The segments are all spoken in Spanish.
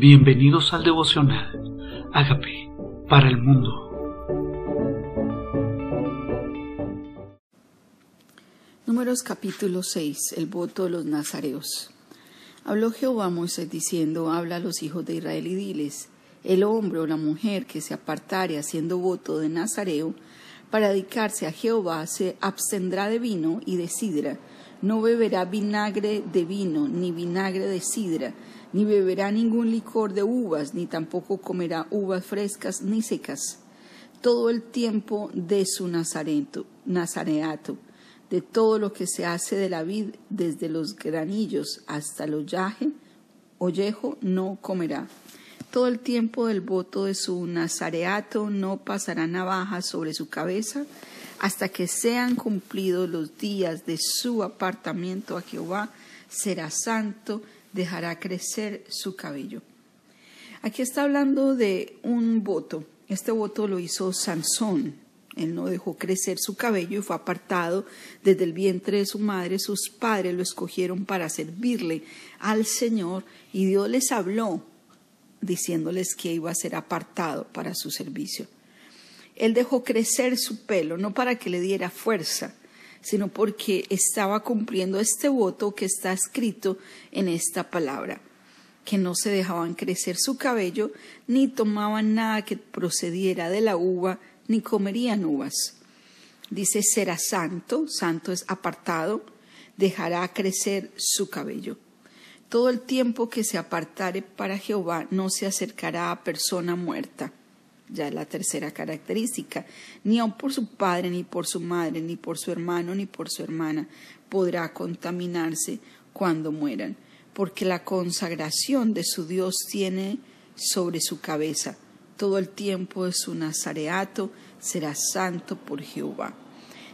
Bienvenidos al devocional. Hágame para el mundo. Números capítulo 6. El voto de los nazareos. Habló Jehová a Moisés diciendo, habla a los hijos de Israel y diles, el hombre o la mujer que se apartare haciendo voto de nazareo para dedicarse a Jehová se abstendrá de vino y de sidra, no beberá vinagre de vino ni vinagre de sidra, ni beberá ningún licor de uvas, ni tampoco comerá uvas frescas ni secas, todo el tiempo de su nazareto, nazareato, de todo lo que se hace de la vid, desde los granillos hasta el ollaje, ollejo, no comerá. Todo el tiempo del voto de su nazareato no pasará navaja sobre su cabeza, hasta que sean cumplidos los días de su apartamiento a Jehová, será santo, dejará crecer su cabello. Aquí está hablando de un voto. Este voto lo hizo Sansón. Él no dejó crecer su cabello y fue apartado desde el vientre de su madre. Sus padres lo escogieron para servirle al Señor y Dios les habló diciéndoles que iba a ser apartado para su servicio. Él dejó crecer su pelo, no para que le diera fuerza, sino porque estaba cumpliendo este voto que está escrito en esta palabra, que no se dejaban crecer su cabello, ni tomaban nada que procediera de la uva, ni comerían uvas. Dice, será santo, santo es apartado, dejará crecer su cabello. Todo el tiempo que se apartare para Jehová no se acercará a persona muerta ya la tercera característica, ni aun por su padre, ni por su madre, ni por su hermano, ni por su hermana podrá contaminarse cuando mueran, porque la consagración de su Dios tiene sobre su cabeza. Todo el tiempo de su nazareato será santo por Jehová.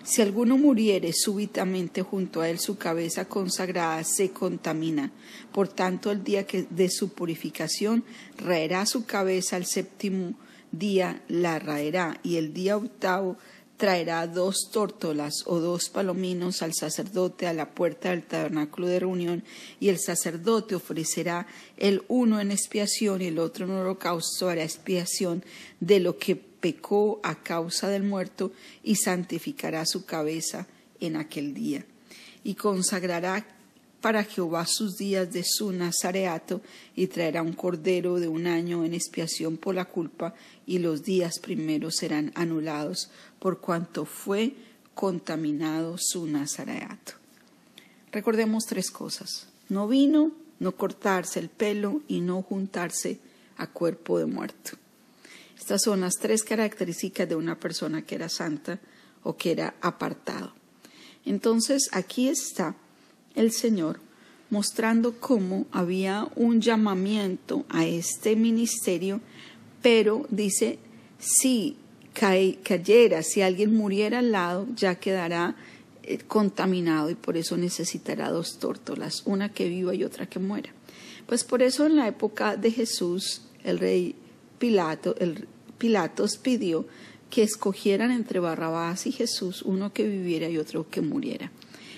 Si alguno muriere súbitamente junto a él, su cabeza consagrada se contamina. Por tanto, el día de su purificación raerá su cabeza al séptimo día la raerá y el día octavo traerá dos tórtolas o dos palominos al sacerdote a la puerta del tabernáculo de reunión, y el sacerdote ofrecerá el uno en expiación y el otro en holocausto hará expiación de lo que pecó a causa del muerto, y santificará su cabeza en aquel día. Y consagrará para Jehová sus días de su nazareato, y traerá un cordero de un año en expiación por la culpa, y los días primeros serán anulados, por cuanto fue contaminado su nazareato. Recordemos tres cosas. No vino, no cortarse el pelo y no juntarse a cuerpo de muerto. Estas son las tres características de una persona que era santa o que era apartado. Entonces aquí está el Señor mostrando cómo había un llamamiento a este ministerio, pero dice, si cayera, si alguien muriera al lado, ya quedará eh, contaminado y por eso necesitará dos tórtolas, una que viva y otra que muera. Pues por eso en la época de Jesús, el rey Pilato, el Pilatos pidió que escogieran entre Barrabás y Jesús uno que viviera y otro que muriera.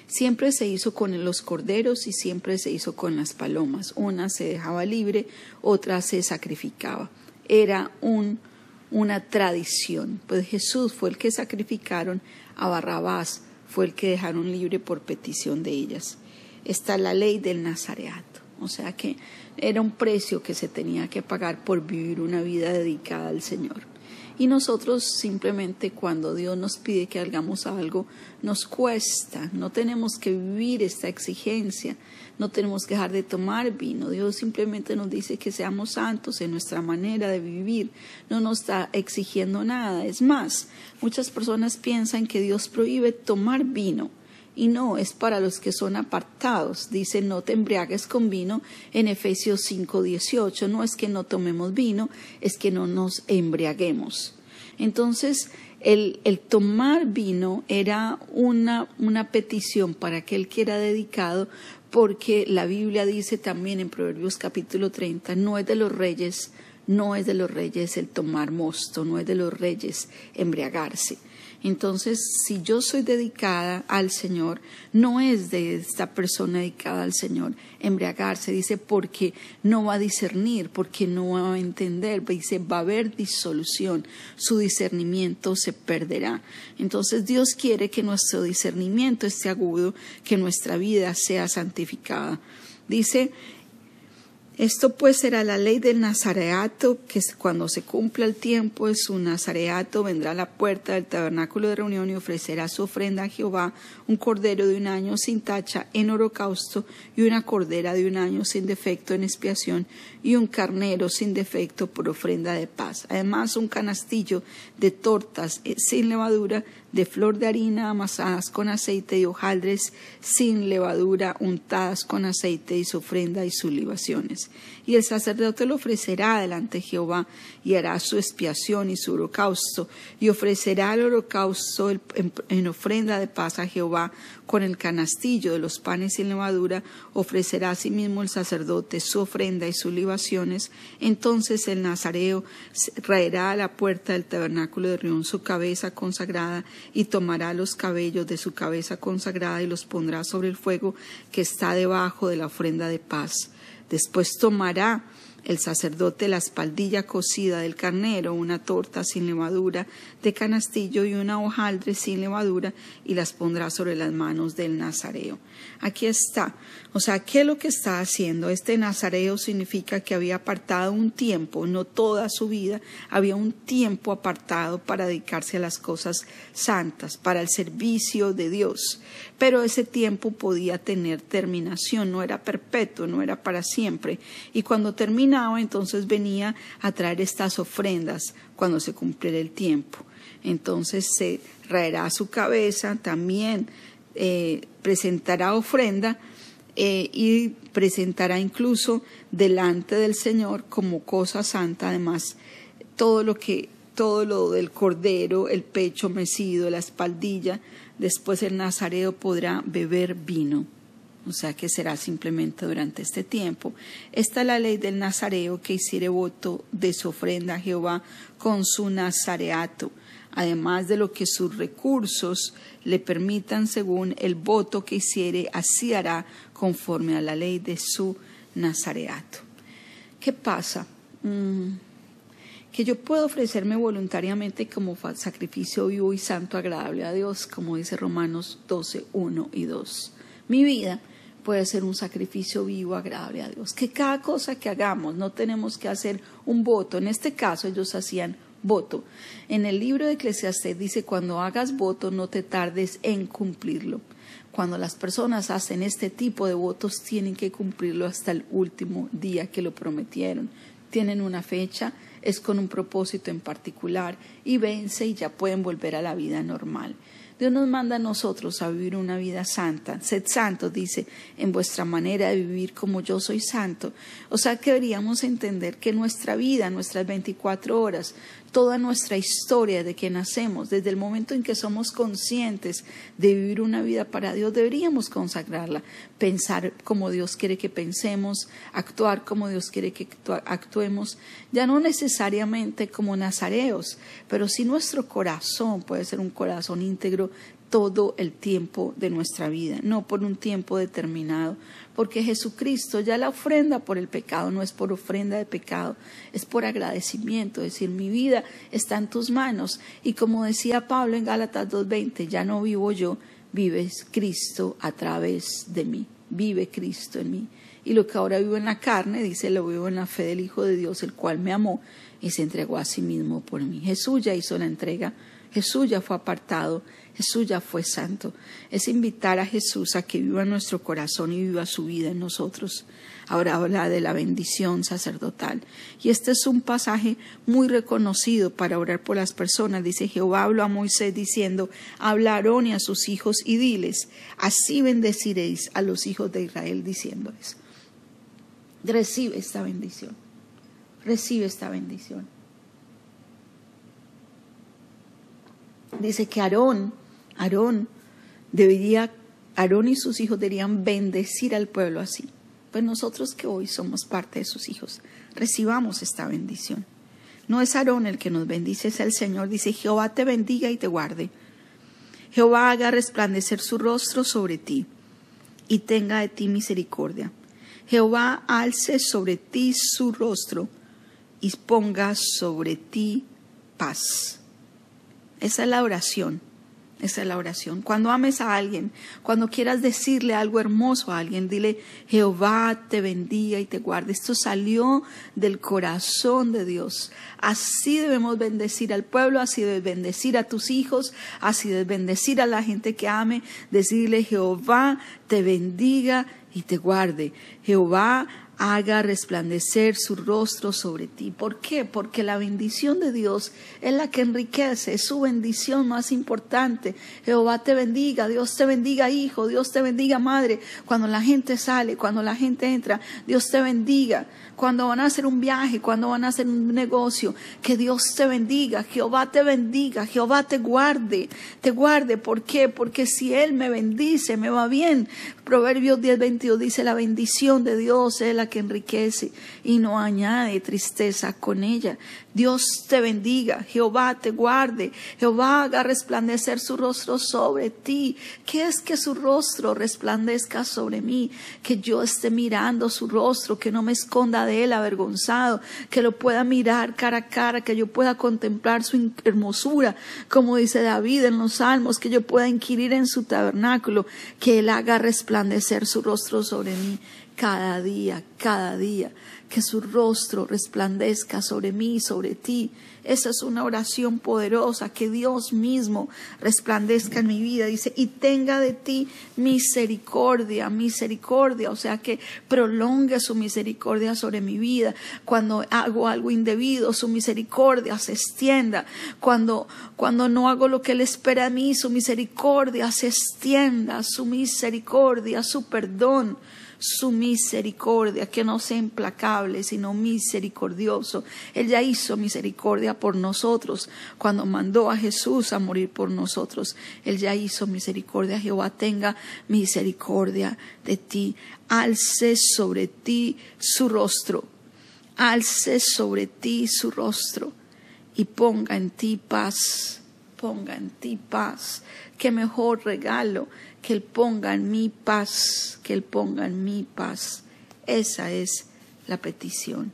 Siempre se hizo con los corderos y siempre se hizo con las palomas. Una se dejaba libre, otra se sacrificaba. Era un, una tradición. Pues Jesús fue el que sacrificaron, a Barrabás fue el que dejaron libre por petición de ellas. Está la ley del Nazareato. O sea que era un precio que se tenía que pagar por vivir una vida dedicada al Señor. Y nosotros simplemente cuando Dios nos pide que hagamos algo, nos cuesta, no tenemos que vivir esta exigencia, no tenemos que dejar de tomar vino. Dios simplemente nos dice que seamos santos en nuestra manera de vivir, no nos está exigiendo nada. Es más, muchas personas piensan que Dios prohíbe tomar vino y no es para los que son apartados. Dice no te embriagues con vino en Efesios 5:18. No es que no tomemos vino, es que no nos embriaguemos. Entonces, el, el tomar vino era una, una petición para aquel que era dedicado, porque la Biblia dice también en Proverbios capítulo 30, no es de los reyes, no es de los reyes el tomar mosto, no es de los reyes embriagarse. Entonces, si yo soy dedicada al Señor, no es de esta persona dedicada al Señor embriagarse, dice, porque no va a discernir, porque no va a entender, dice, va a haber disolución, su discernimiento se perderá. Entonces, Dios quiere que nuestro discernimiento esté agudo, que nuestra vida sea santificada. Dice esto pues será la ley del nazareato, que cuando se cumpla el tiempo de su nazareato vendrá a la puerta del tabernáculo de reunión y ofrecerá su ofrenda a Jehová un cordero de un año sin tacha en holocausto y una cordera de un año sin defecto en expiación y un carnero sin defecto por ofrenda de paz. Además un canastillo de tortas eh, sin levadura de flor de harina amasadas con aceite y hojaldres sin levadura untadas con aceite y su ofrenda y sus libaciones. Y el sacerdote lo ofrecerá delante de Jehová y hará su expiación y su holocausto y ofrecerá el holocausto en ofrenda de paz a Jehová con el canastillo de los panes sin levadura, ofrecerá asimismo el sacerdote su ofrenda y sus libaciones. Entonces el nazareo traerá a la puerta del tabernáculo de reunión su cabeza consagrada y tomará los cabellos de su cabeza consagrada y los pondrá sobre el fuego que está debajo de la ofrenda de paz. Después tomará el sacerdote la espaldilla cocida del carnero, una torta sin levadura de canastillo y una hojaldre sin levadura y las pondrá sobre las manos del nazareo. Aquí está. O sea, ¿qué es lo que está haciendo? Este nazareo significa que había apartado un tiempo, no toda su vida, había un tiempo apartado para dedicarse a las cosas santas, para el servicio de Dios. Pero ese tiempo podía tener terminación, no era perpetuo, no era para siempre. Y cuando terminaba, entonces venía a traer estas ofrendas cuando se cumpliera el tiempo. Entonces se raerá su cabeza, también eh, presentará ofrenda eh, y presentará incluso delante del Señor como cosa santa, además, todo lo que todo lo del cordero, el pecho mecido, la espaldilla, después el nazareo podrá beber vino, o sea que será simplemente durante este tiempo. Esta es la ley del nazareo que hiciere voto de su ofrenda a Jehová con su nazareato, además de lo que sus recursos le permitan según el voto que hiciere, así hará conforme a la ley de su nazareato. ¿Qué pasa? Mm, que yo puedo ofrecerme voluntariamente como sacrificio vivo y santo agradable a Dios, como dice Romanos 12, 1 y 2. Mi vida puede ser un sacrificio vivo agradable a Dios. Que cada cosa que hagamos no tenemos que hacer un voto. En este caso ellos hacían voto. En el libro de Eclesiastés dice, cuando hagas voto no te tardes en cumplirlo. Cuando las personas hacen este tipo de votos tienen que cumplirlo hasta el último día que lo prometieron. Tienen una fecha, es con un propósito en particular y vence y ya pueden volver a la vida normal. Dios nos manda a nosotros a vivir una vida santa. Sed santos, dice, en vuestra manera de vivir como yo soy santo. O sea que deberíamos entender que nuestra vida, nuestras 24 horas, toda nuestra historia de que nacemos, desde el momento en que somos conscientes de vivir una vida para Dios, deberíamos consagrarla, pensar como Dios quiere que pensemos, actuar como Dios quiere que actuemos, ya no necesariamente como nazareos, pero sí nuestro corazón puede ser un corazón íntegro todo el tiempo de nuestra vida, no por un tiempo determinado, porque Jesucristo ya la ofrenda por el pecado no es por ofrenda de pecado, es por agradecimiento, es decir, mi vida está en tus manos. Y como decía Pablo en Gálatas 2.20, ya no vivo yo, vives Cristo a través de mí, vive Cristo en mí. Y lo que ahora vivo en la carne, dice, lo vivo en la fe del Hijo de Dios, el cual me amó y se entregó a sí mismo por mí. Jesús ya hizo la entrega, Jesús ya fue apartado, Jesús ya fue santo. Es invitar a Jesús a que viva nuestro corazón y viva su vida en nosotros. Ahora habla de la bendición sacerdotal. Y este es un pasaje muy reconocido para orar por las personas. Dice Jehová habló a Moisés diciendo, habla a Aarón y a sus hijos y diles, así bendeciréis a los hijos de Israel diciéndoles, recibe esta bendición, recibe esta bendición. Dice que Aarón Aarón debería, Aarón y sus hijos deberían bendecir al pueblo así. Pues nosotros que hoy somos parte de sus hijos, recibamos esta bendición. No es Aarón el que nos bendice, es el Señor. Dice, Jehová te bendiga y te guarde. Jehová haga resplandecer su rostro sobre ti y tenga de ti misericordia. Jehová alce sobre ti su rostro y ponga sobre ti paz. Esa es la oración. Esa es la oración. Cuando ames a alguien, cuando quieras decirle algo hermoso a alguien, dile, Jehová te bendiga y te guarde. Esto salió del corazón de Dios. Así debemos bendecir al pueblo, así debes bendecir a tus hijos, así debes bendecir a la gente que ame, decirle, Jehová te bendiga y te guarde. Jehová haga resplandecer su rostro sobre ti. ¿Por qué? Porque la bendición de Dios es la que enriquece, es su bendición más importante. Jehová te bendiga, Dios te bendiga hijo, Dios te bendiga madre. Cuando la gente sale, cuando la gente entra, Dios te bendiga. Cuando van a hacer un viaje, cuando van a hacer un negocio, que Dios te bendiga, Jehová te bendiga, Jehová te guarde, te guarde. ¿Por qué? Porque si Él me bendice, me va bien. Proverbios 10, 22 dice, la bendición de Dios es la que enriquece y no añade tristeza con ella. Dios te bendiga, Jehová te guarde, Jehová haga resplandecer su rostro sobre ti. ¿Qué es que su rostro resplandezca sobre mí? Que yo esté mirando su rostro, que no me esconda de él avergonzado, que lo pueda mirar cara a cara, que yo pueda contemplar su hermosura, como dice David en los salmos, que yo pueda inquirir en su tabernáculo, que él haga resplandecer su rostro sobre mí cada día, cada día que su rostro resplandezca sobre mí sobre ti. Esa es una oración poderosa, que Dios mismo resplandezca en mi vida. Dice, y tenga de ti misericordia, misericordia, o sea, que prolongue su misericordia sobre mi vida. Cuando hago algo indebido, su misericordia se extienda. Cuando, cuando no hago lo que Él espera de mí, su misericordia se extienda, su misericordia, su perdón su misericordia, que no sea implacable, sino misericordioso. Él ya hizo misericordia por nosotros cuando mandó a Jesús a morir por nosotros. Él ya hizo misericordia. Jehová tenga misericordia de ti. Alce sobre ti su rostro. Alce sobre ti su rostro y ponga en ti paz. Ponga en ti paz. Qué mejor regalo que Él ponga en mi paz, que Él ponga en mi paz. Esa es la petición,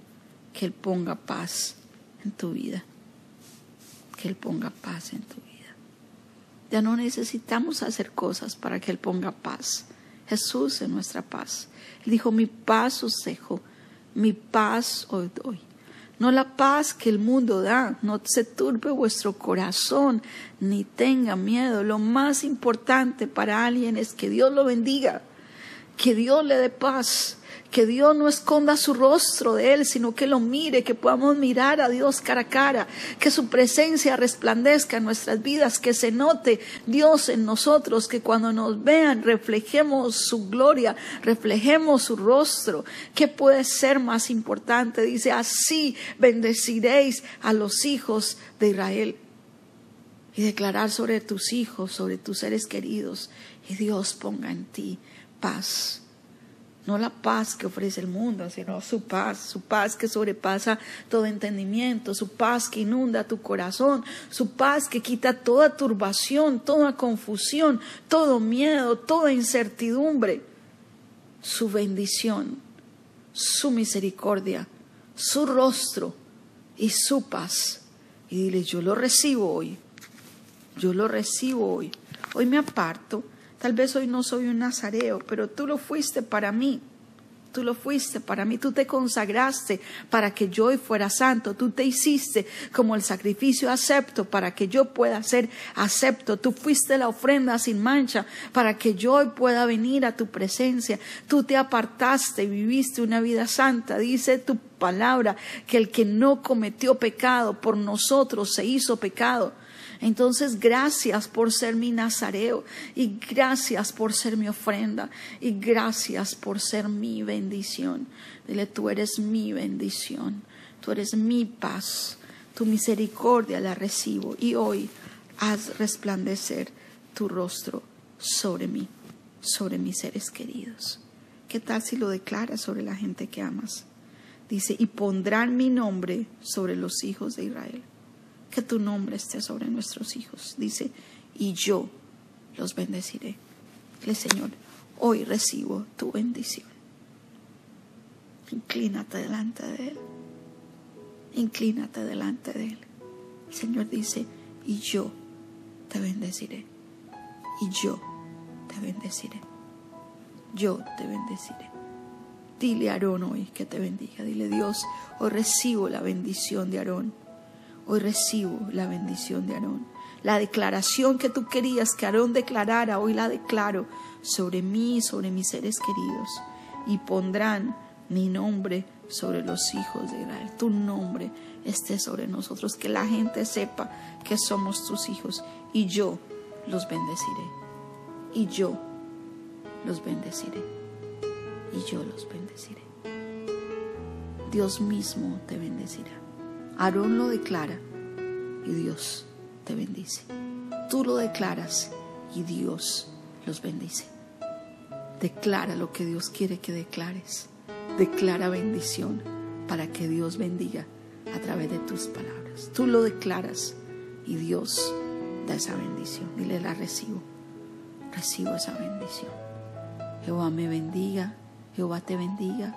que Él ponga paz en tu vida, que Él ponga paz en tu vida. Ya no necesitamos hacer cosas para que Él ponga paz. Jesús es nuestra paz. Él dijo, mi paz os dejo, mi paz os doy no la paz que el mundo da. No se turbe vuestro corazón, ni tenga miedo. Lo más importante para alguien es que Dios lo bendiga, que Dios le dé paz, que Dios no esconda su rostro de Él, sino que lo mire, que podamos mirar a Dios cara a cara, que su presencia resplandezca en nuestras vidas, que se note Dios en nosotros, que cuando nos vean reflejemos su gloria, reflejemos su rostro. ¿Qué puede ser más importante? Dice, así bendeciréis a los hijos de Israel. Y declarar sobre tus hijos, sobre tus seres queridos, y Dios ponga en ti paz no la paz que ofrece el mundo, sino su paz, su paz que sobrepasa todo entendimiento, su paz que inunda tu corazón, su paz que quita toda turbación, toda confusión, todo miedo, toda incertidumbre, su bendición, su misericordia, su rostro y su paz. Y dile, yo lo recibo hoy, yo lo recibo hoy. Hoy me aparto Tal vez hoy no soy un nazareo, pero tú lo fuiste para mí. Tú lo fuiste para mí, tú te consagraste para que yo hoy fuera santo, tú te hiciste como el sacrificio acepto para que yo pueda ser acepto, tú fuiste la ofrenda sin mancha para que yo hoy pueda venir a tu presencia, tú te apartaste y viviste una vida santa, dice tu palabra que el que no cometió pecado por nosotros se hizo pecado entonces, gracias por ser mi nazareo y gracias por ser mi ofrenda y gracias por ser mi bendición. Dile, tú eres mi bendición, tú eres mi paz, tu misericordia la recibo y hoy haz resplandecer tu rostro sobre mí, sobre mis seres queridos. ¿Qué tal si lo declaras sobre la gente que amas? Dice, y pondrán mi nombre sobre los hijos de Israel que tu nombre esté sobre nuestros hijos. Dice, y yo los bendeciré. Dile, Señor, hoy recibo tu bendición. Inclínate delante de Él. Inclínate delante de Él. El Señor dice, y yo te bendeciré. Y yo te bendeciré. Yo te bendeciré. Dile a Aarón hoy que te bendiga. Dile Dios, hoy recibo la bendición de Aarón. Hoy recibo la bendición de Aarón. La declaración que tú querías que Aarón declarara, hoy la declaro sobre mí y sobre mis seres queridos. Y pondrán mi nombre sobre los hijos de Israel. Tu nombre esté sobre nosotros. Que la gente sepa que somos tus hijos. Y yo los bendeciré. Y yo los bendeciré. Y yo los bendeciré. Dios mismo te bendecirá. Aarón lo declara y Dios te bendice. Tú lo declaras y Dios los bendice. Declara lo que Dios quiere que declares. Declara bendición para que Dios bendiga a través de tus palabras. Tú lo declaras y Dios da esa bendición. Dile, la recibo. Recibo esa bendición. Jehová me bendiga, Jehová te bendiga,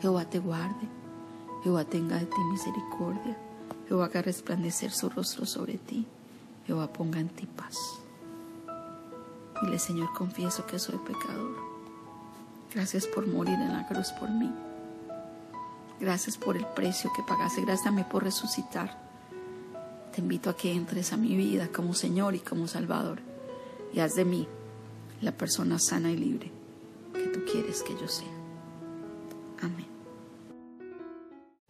Jehová te guarde, Jehová tenga de ti misericordia, Jehová haga resplandecer su rostro sobre ti, Jehová ponga en ti paz. Dile, Señor, confieso que soy pecador. Gracias por morir en la cruz por mí. Gracias por el precio que pagaste. Gracias también por resucitar. Te invito a que entres a mi vida como Señor y como Salvador y haz de mí la persona sana y libre que tú quieres que yo sea. Amén.